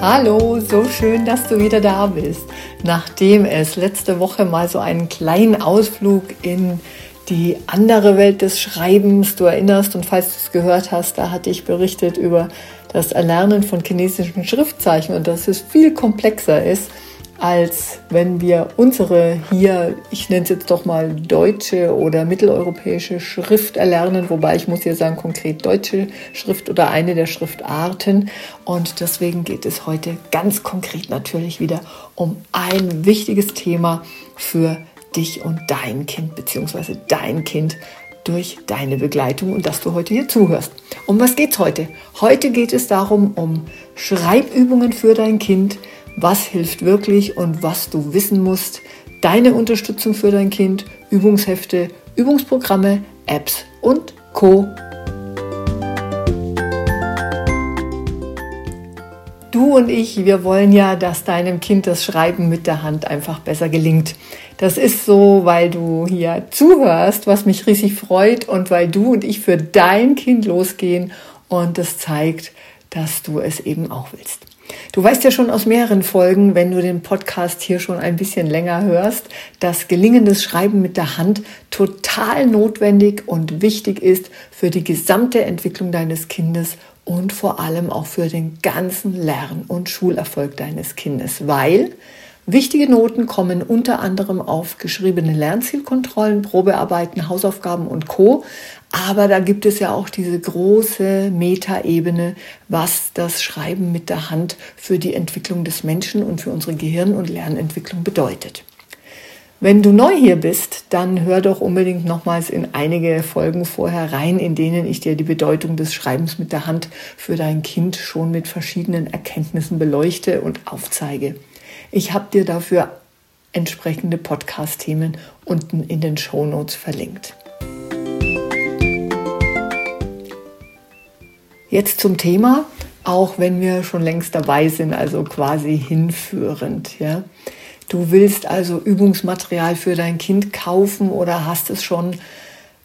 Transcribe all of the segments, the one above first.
Hallo, so schön, dass du wieder da bist. Nachdem es letzte Woche mal so einen kleinen Ausflug in die andere Welt des Schreibens, du erinnerst und falls du es gehört hast, da hatte ich berichtet über das Erlernen von chinesischen Schriftzeichen und dass es viel komplexer ist als wenn wir unsere hier, ich nenne es jetzt doch mal deutsche oder mitteleuropäische Schrift erlernen, wobei ich muss hier sagen konkret deutsche Schrift oder eine der Schriftarten. Und deswegen geht es heute ganz konkret natürlich wieder um ein wichtiges Thema für dich und dein Kind, beziehungsweise dein Kind durch deine Begleitung und dass du heute hier zuhörst. Um was geht's heute? Heute geht es darum, um Schreibübungen für dein Kind, was hilft wirklich und was du wissen musst, deine Unterstützung für dein Kind, Übungshefte, Übungsprogramme, Apps und Co. Du und ich, wir wollen ja, dass deinem Kind das Schreiben mit der Hand einfach besser gelingt. Das ist so, weil du hier zuhörst, was mich riesig freut und weil du und ich für dein Kind losgehen und das zeigt, dass du es eben auch willst. Du weißt ja schon aus mehreren Folgen, wenn du den Podcast hier schon ein bisschen länger hörst, dass gelingendes Schreiben mit der Hand total notwendig und wichtig ist für die gesamte Entwicklung deines Kindes und vor allem auch für den ganzen Lern- und Schulerfolg deines Kindes, weil Wichtige Noten kommen unter anderem auf geschriebene Lernzielkontrollen, Probearbeiten, Hausaufgaben und Co. Aber da gibt es ja auch diese große Metaebene, was das Schreiben mit der Hand für die Entwicklung des Menschen und für unsere Gehirn- und Lernentwicklung bedeutet. Wenn du neu hier bist, dann hör doch unbedingt nochmals in einige Folgen vorher rein, in denen ich dir die Bedeutung des Schreibens mit der Hand für dein Kind schon mit verschiedenen Erkenntnissen beleuchte und aufzeige. Ich habe dir dafür entsprechende Podcast-Themen unten in den Show Notes verlinkt. Jetzt zum Thema, auch wenn wir schon längst dabei sind, also quasi hinführend. Ja. Du willst also Übungsmaterial für dein Kind kaufen oder hast es schon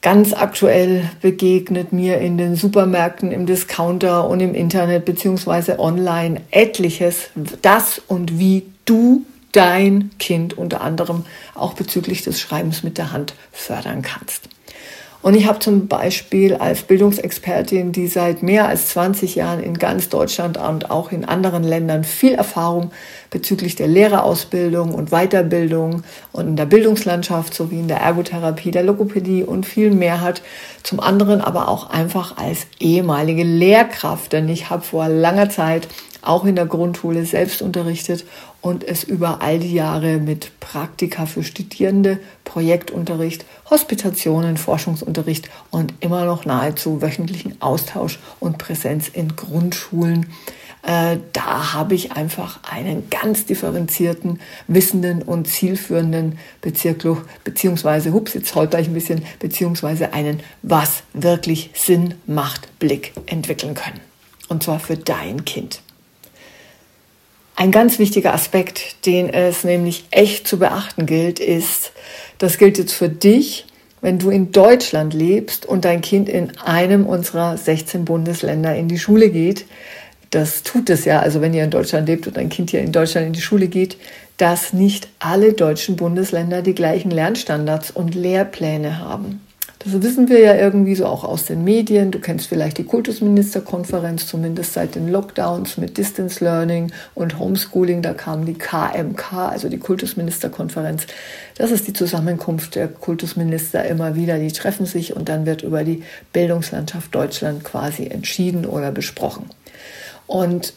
ganz aktuell begegnet mir in den Supermärkten, im Discounter und im Internet beziehungsweise online etliches, das und wie du dein Kind unter anderem auch bezüglich des Schreibens mit der Hand fördern kannst. Und ich habe zum Beispiel als Bildungsexpertin, die seit mehr als 20 Jahren in ganz Deutschland und auch in anderen Ländern viel Erfahrung bezüglich der Lehrerausbildung und Weiterbildung und in der Bildungslandschaft sowie in der Ergotherapie, der Logopädie und viel mehr hat. Zum anderen aber auch einfach als ehemalige Lehrkraft, denn ich habe vor langer Zeit auch in der Grundschule selbst unterrichtet und es über all die Jahre mit Praktika für Studierende, Projektunterricht, Hospitationen, Forschungsunterricht und immer noch nahezu wöchentlichen Austausch und Präsenz in Grundschulen. Äh, da habe ich einfach einen ganz differenzierten, wissenden und zielführenden Bezirk, beziehungsweise, hups, jetzt holper ich ein bisschen, beziehungsweise einen, was wirklich Sinn macht, Blick entwickeln können. Und zwar für dein Kind. Ein ganz wichtiger Aspekt, den es nämlich echt zu beachten gilt, ist, das gilt jetzt für dich, wenn du in Deutschland lebst und dein Kind in einem unserer 16 Bundesländer in die Schule geht, das tut es ja, also wenn ihr in Deutschland lebt und dein Kind hier in Deutschland in die Schule geht, dass nicht alle deutschen Bundesländer die gleichen Lernstandards und Lehrpläne haben. Das wissen wir ja irgendwie so auch aus den Medien. Du kennst vielleicht die Kultusministerkonferenz, zumindest seit den Lockdowns mit Distance Learning und Homeschooling. Da kam die KMK, also die Kultusministerkonferenz. Das ist die Zusammenkunft der Kultusminister immer wieder. Die treffen sich und dann wird über die Bildungslandschaft Deutschland quasi entschieden oder besprochen. Und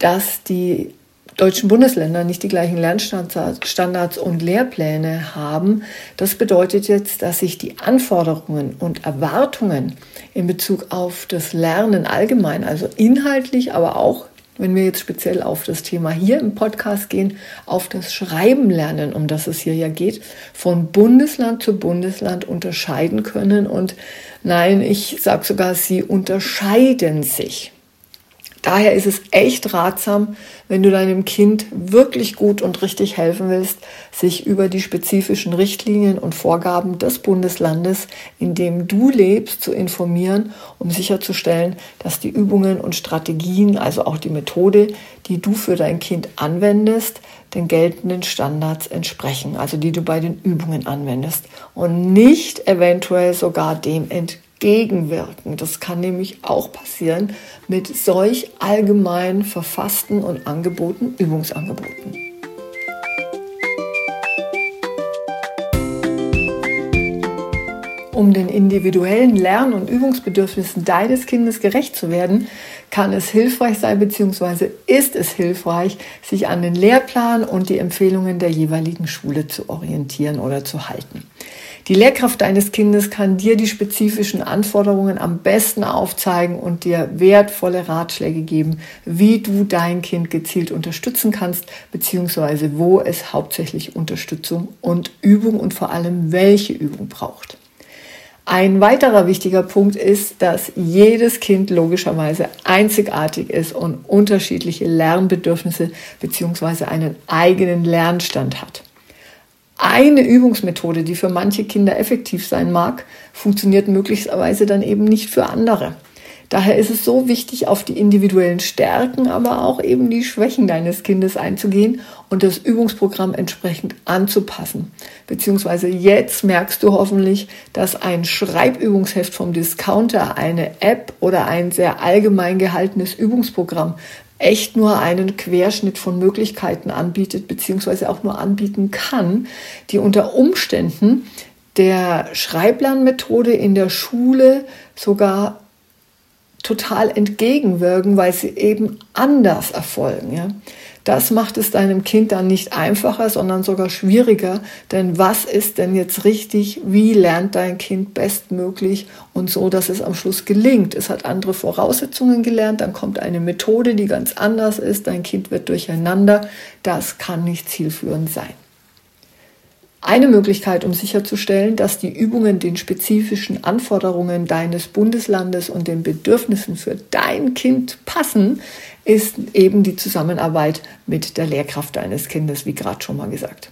dass die deutschen Bundesländer nicht die gleichen Lernstandards und Lehrpläne haben. Das bedeutet jetzt, dass sich die Anforderungen und Erwartungen in Bezug auf das Lernen allgemein, also inhaltlich, aber auch wenn wir jetzt speziell auf das Thema hier im Podcast gehen, auf das Schreiben lernen, um das es hier ja geht, von Bundesland zu Bundesland unterscheiden können. Und nein, ich sage sogar, sie unterscheiden sich. Daher ist es echt ratsam, wenn du deinem Kind wirklich gut und richtig helfen willst, sich über die spezifischen Richtlinien und Vorgaben des Bundeslandes, in dem du lebst, zu informieren, um sicherzustellen, dass die Übungen und Strategien, also auch die Methode, die du für dein Kind anwendest, den geltenden Standards entsprechen, also die du bei den Übungen anwendest und nicht eventuell sogar dem entgegen gegenwirken. Das kann nämlich auch passieren mit solch allgemein verfassten und angeboten Übungsangeboten. Um den individuellen Lern- und Übungsbedürfnissen deines Kindes gerecht zu werden, kann es hilfreich sein bzw. ist es hilfreich, sich an den Lehrplan und die Empfehlungen der jeweiligen Schule zu orientieren oder zu halten. Die Lehrkraft deines Kindes kann dir die spezifischen Anforderungen am besten aufzeigen und dir wertvolle Ratschläge geben, wie du dein Kind gezielt unterstützen kannst, beziehungsweise wo es hauptsächlich Unterstützung und Übung und vor allem welche Übung braucht. Ein weiterer wichtiger Punkt ist, dass jedes Kind logischerweise einzigartig ist und unterschiedliche Lernbedürfnisse beziehungsweise einen eigenen Lernstand hat eine Übungsmethode, die für manche Kinder effektiv sein mag, funktioniert möglicherweise dann eben nicht für andere. Daher ist es so wichtig, auf die individuellen Stärken, aber auch eben die Schwächen deines Kindes einzugehen und das Übungsprogramm entsprechend anzupassen. Beziehungsweise jetzt merkst du hoffentlich, dass ein Schreibübungsheft vom Discounter, eine App oder ein sehr allgemein gehaltenes Übungsprogramm echt nur einen Querschnitt von Möglichkeiten anbietet, beziehungsweise auch nur anbieten kann, die unter Umständen der Schreiblernmethode in der Schule sogar total entgegenwirken, weil sie eben anders erfolgen. Ja? Das macht es deinem Kind dann nicht einfacher, sondern sogar schwieriger. Denn was ist denn jetzt richtig? Wie lernt dein Kind bestmöglich und so, dass es am Schluss gelingt? Es hat andere Voraussetzungen gelernt, dann kommt eine Methode, die ganz anders ist. Dein Kind wird durcheinander. Das kann nicht zielführend sein. Eine Möglichkeit, um sicherzustellen, dass die Übungen den spezifischen Anforderungen deines Bundeslandes und den Bedürfnissen für dein Kind passen, ist eben die Zusammenarbeit mit der Lehrkraft deines Kindes, wie gerade schon mal gesagt.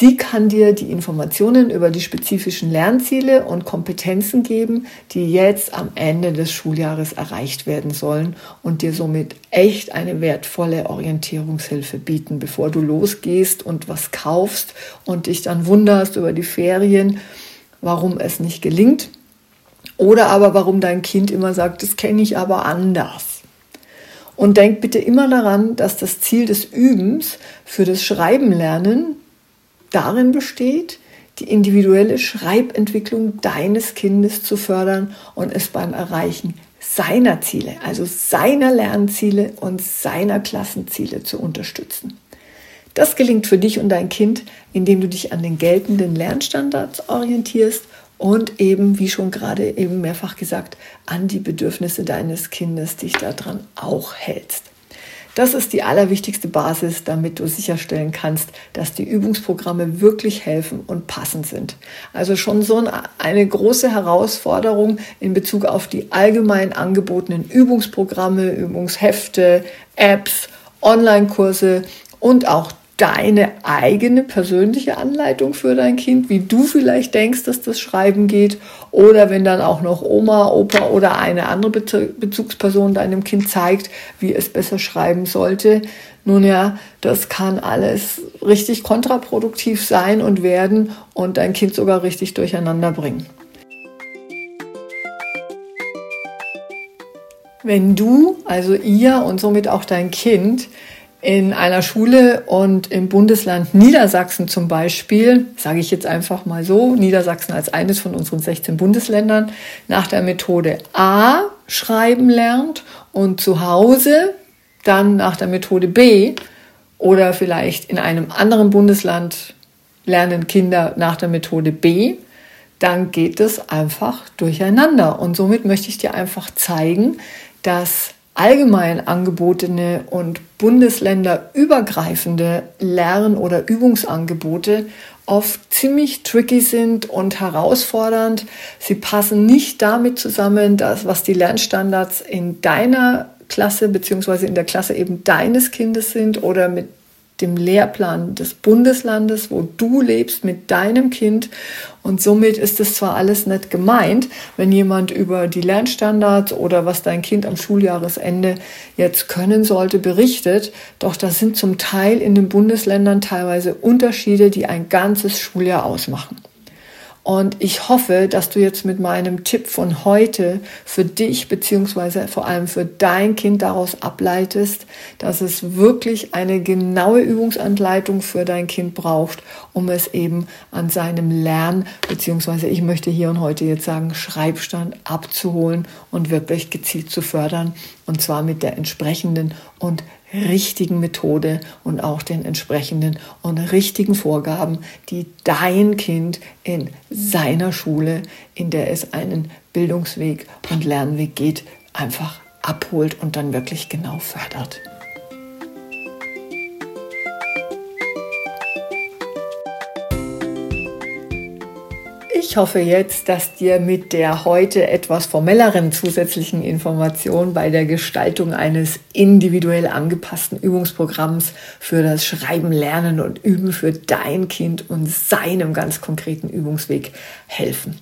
Sie kann dir die Informationen über die spezifischen Lernziele und Kompetenzen geben, die jetzt am Ende des Schuljahres erreicht werden sollen und dir somit echt eine wertvolle Orientierungshilfe bieten, bevor du losgehst und was kaufst und dich dann wunderst über die Ferien, warum es nicht gelingt oder aber warum dein Kind immer sagt, das kenne ich aber anders. Und denk bitte immer daran, dass das Ziel des Übens für das Schreiben lernen darin besteht, die individuelle Schreibentwicklung deines Kindes zu fördern und es beim Erreichen seiner Ziele, also seiner Lernziele und seiner Klassenziele zu unterstützen. Das gelingt für dich und dein Kind, indem du dich an den geltenden Lernstandards orientierst und eben, wie schon gerade eben mehrfach gesagt, an die Bedürfnisse deines Kindes dich daran auch hältst. Das ist die allerwichtigste Basis, damit du sicherstellen kannst, dass die Übungsprogramme wirklich helfen und passend sind. Also schon so eine große Herausforderung in Bezug auf die allgemein angebotenen Übungsprogramme, Übungshefte, Apps, Online-Kurse und auch deine eigene persönliche Anleitung für dein Kind, wie du vielleicht denkst, dass das Schreiben geht. Oder wenn dann auch noch Oma, Opa oder eine andere Bezugsperson deinem Kind zeigt, wie es besser schreiben sollte. Nun ja, das kann alles richtig kontraproduktiv sein und werden und dein Kind sogar richtig durcheinander bringen. Wenn du, also ihr und somit auch dein Kind, in einer Schule und im Bundesland Niedersachsen zum Beispiel, sage ich jetzt einfach mal so, Niedersachsen als eines von unseren 16 Bundesländern, nach der Methode A schreiben lernt und zu Hause dann nach der Methode B oder vielleicht in einem anderen Bundesland lernen Kinder nach der Methode B, dann geht es einfach durcheinander. Und somit möchte ich dir einfach zeigen, dass allgemein angebotene und bundesländerübergreifende Lern- oder Übungsangebote oft ziemlich tricky sind und herausfordernd. Sie passen nicht damit zusammen, dass was die Lernstandards in deiner Klasse beziehungsweise in der Klasse eben deines Kindes sind oder mit dem Lehrplan des Bundeslandes, wo du lebst mit deinem Kind. Und somit ist es zwar alles nicht gemeint, wenn jemand über die Lernstandards oder was dein Kind am Schuljahresende jetzt können sollte, berichtet, doch das sind zum Teil in den Bundesländern teilweise Unterschiede, die ein ganzes Schuljahr ausmachen. Und ich hoffe, dass du jetzt mit meinem Tipp von heute für dich beziehungsweise vor allem für dein Kind daraus ableitest, dass es wirklich eine genaue Übungsanleitung für dein Kind braucht, um es eben an seinem Lern beziehungsweise ich möchte hier und heute jetzt sagen Schreibstand abzuholen und wirklich gezielt zu fördern und zwar mit der entsprechenden und richtigen Methode und auch den entsprechenden und richtigen Vorgaben, die dein Kind in seiner Schule, in der es einen Bildungsweg und Lernweg geht, einfach abholt und dann wirklich genau fördert. Ich hoffe jetzt, dass dir mit der heute etwas formelleren zusätzlichen Information bei der Gestaltung eines individuell angepassten Übungsprogramms für das Schreiben, Lernen und Üben für dein Kind und seinem ganz konkreten Übungsweg helfen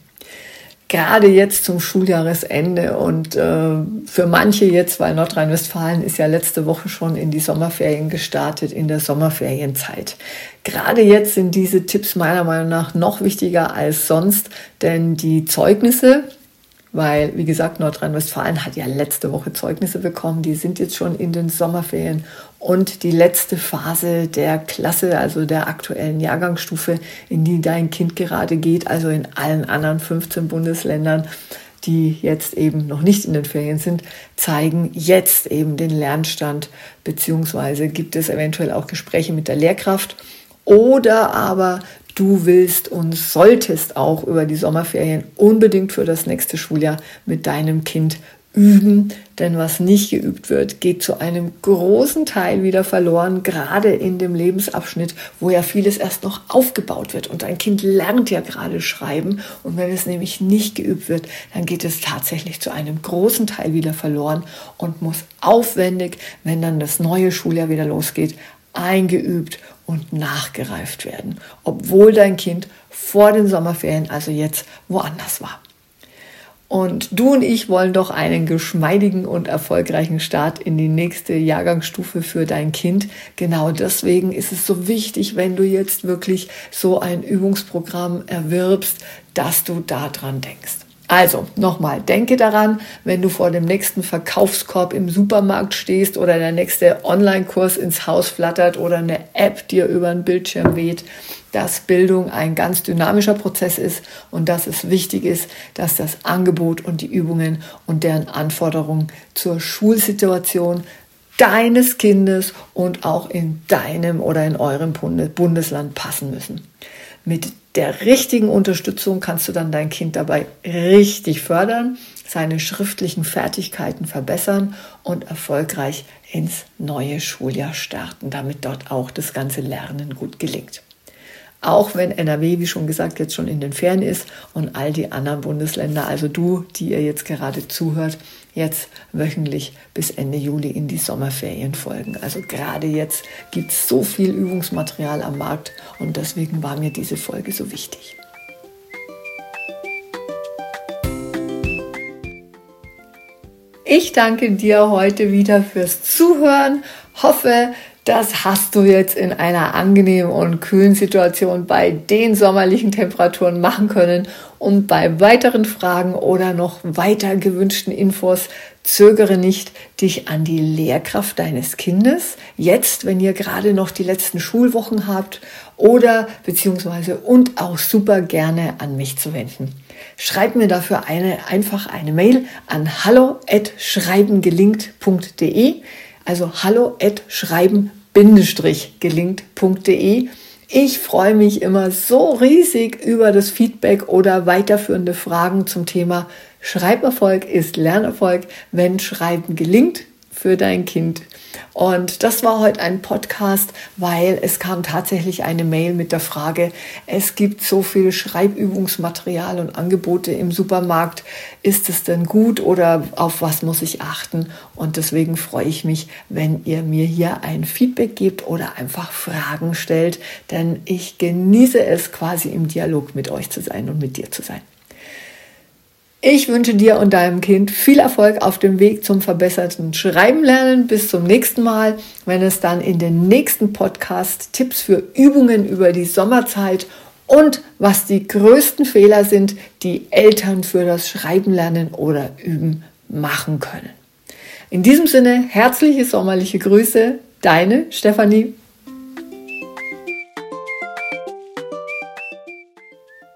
gerade jetzt zum Schuljahresende und äh, für manche jetzt, weil Nordrhein-Westfalen ist ja letzte Woche schon in die Sommerferien gestartet, in der Sommerferienzeit. Gerade jetzt sind diese Tipps meiner Meinung nach noch wichtiger als sonst, denn die Zeugnisse, weil, wie gesagt, Nordrhein-Westfalen hat ja letzte Woche Zeugnisse bekommen. Die sind jetzt schon in den Sommerferien. Und die letzte Phase der Klasse, also der aktuellen Jahrgangsstufe, in die dein Kind gerade geht, also in allen anderen 15 Bundesländern, die jetzt eben noch nicht in den Ferien sind, zeigen jetzt eben den Lernstand, beziehungsweise gibt es eventuell auch Gespräche mit der Lehrkraft. Oder aber Du willst und solltest auch über die Sommerferien unbedingt für das nächste Schuljahr mit deinem Kind üben, denn was nicht geübt wird, geht zu einem großen Teil wieder verloren, gerade in dem Lebensabschnitt, wo ja vieles erst noch aufgebaut wird. Und ein Kind lernt ja gerade schreiben und wenn es nämlich nicht geübt wird, dann geht es tatsächlich zu einem großen Teil wieder verloren und muss aufwendig, wenn dann das neue Schuljahr wieder losgeht, eingeübt und nachgereift werden, obwohl dein Kind vor den Sommerferien, also jetzt, woanders war. Und du und ich wollen doch einen geschmeidigen und erfolgreichen Start in die nächste Jahrgangsstufe für dein Kind. Genau deswegen ist es so wichtig, wenn du jetzt wirklich so ein Übungsprogramm erwirbst, dass du daran denkst. Also nochmal, denke daran, wenn du vor dem nächsten Verkaufskorb im Supermarkt stehst oder der nächste Online-Kurs ins Haus flattert oder eine App dir über den Bildschirm weht, dass Bildung ein ganz dynamischer Prozess ist und dass es wichtig ist, dass das Angebot und die Übungen und deren Anforderungen zur Schulsituation deines Kindes und auch in deinem oder in eurem Bundesland passen müssen. Mit der richtigen Unterstützung kannst du dann dein Kind dabei richtig fördern, seine schriftlichen Fertigkeiten verbessern und erfolgreich ins neue Schuljahr starten, damit dort auch das ganze Lernen gut gelingt. Auch wenn NRW, wie schon gesagt, jetzt schon in den Ferien ist und all die anderen Bundesländer, also du, die ihr jetzt gerade zuhört, jetzt wöchentlich bis Ende Juli in die Sommerferien folgen. Also gerade jetzt gibt es so viel Übungsmaterial am Markt und deswegen war mir diese Folge so wichtig. Ich danke dir heute wieder fürs Zuhören. Hoffe, das hast du jetzt in einer angenehmen und kühlen Situation bei den sommerlichen Temperaturen machen können. Und bei weiteren Fragen oder noch weiter gewünschten Infos zögere nicht, dich an die Lehrkraft deines Kindes, jetzt, wenn ihr gerade noch die letzten Schulwochen habt, oder beziehungsweise und auch super gerne an mich zu wenden. Schreib mir dafür eine, einfach eine Mail an hallo@schreibengelingt.de, also hallo@schreiben gelingt.de. Ich freue mich immer so riesig über das Feedback oder weiterführende Fragen zum Thema Schreiberfolg ist Lernerfolg, wenn Schreiben gelingt für dein Kind. Und das war heute ein Podcast, weil es kam tatsächlich eine Mail mit der Frage, es gibt so viel Schreibübungsmaterial und Angebote im Supermarkt. Ist es denn gut oder auf was muss ich achten? Und deswegen freue ich mich, wenn ihr mir hier ein Feedback gebt oder einfach Fragen stellt, denn ich genieße es quasi im Dialog mit euch zu sein und mit dir zu sein. Ich wünsche dir und deinem Kind viel Erfolg auf dem Weg zum verbesserten Schreiben lernen. Bis zum nächsten Mal, wenn es dann in den nächsten Podcast Tipps für Übungen über die Sommerzeit und was die größten Fehler sind, die Eltern für das Schreiben lernen oder üben machen können. In diesem Sinne herzliche sommerliche Grüße, deine Stefanie.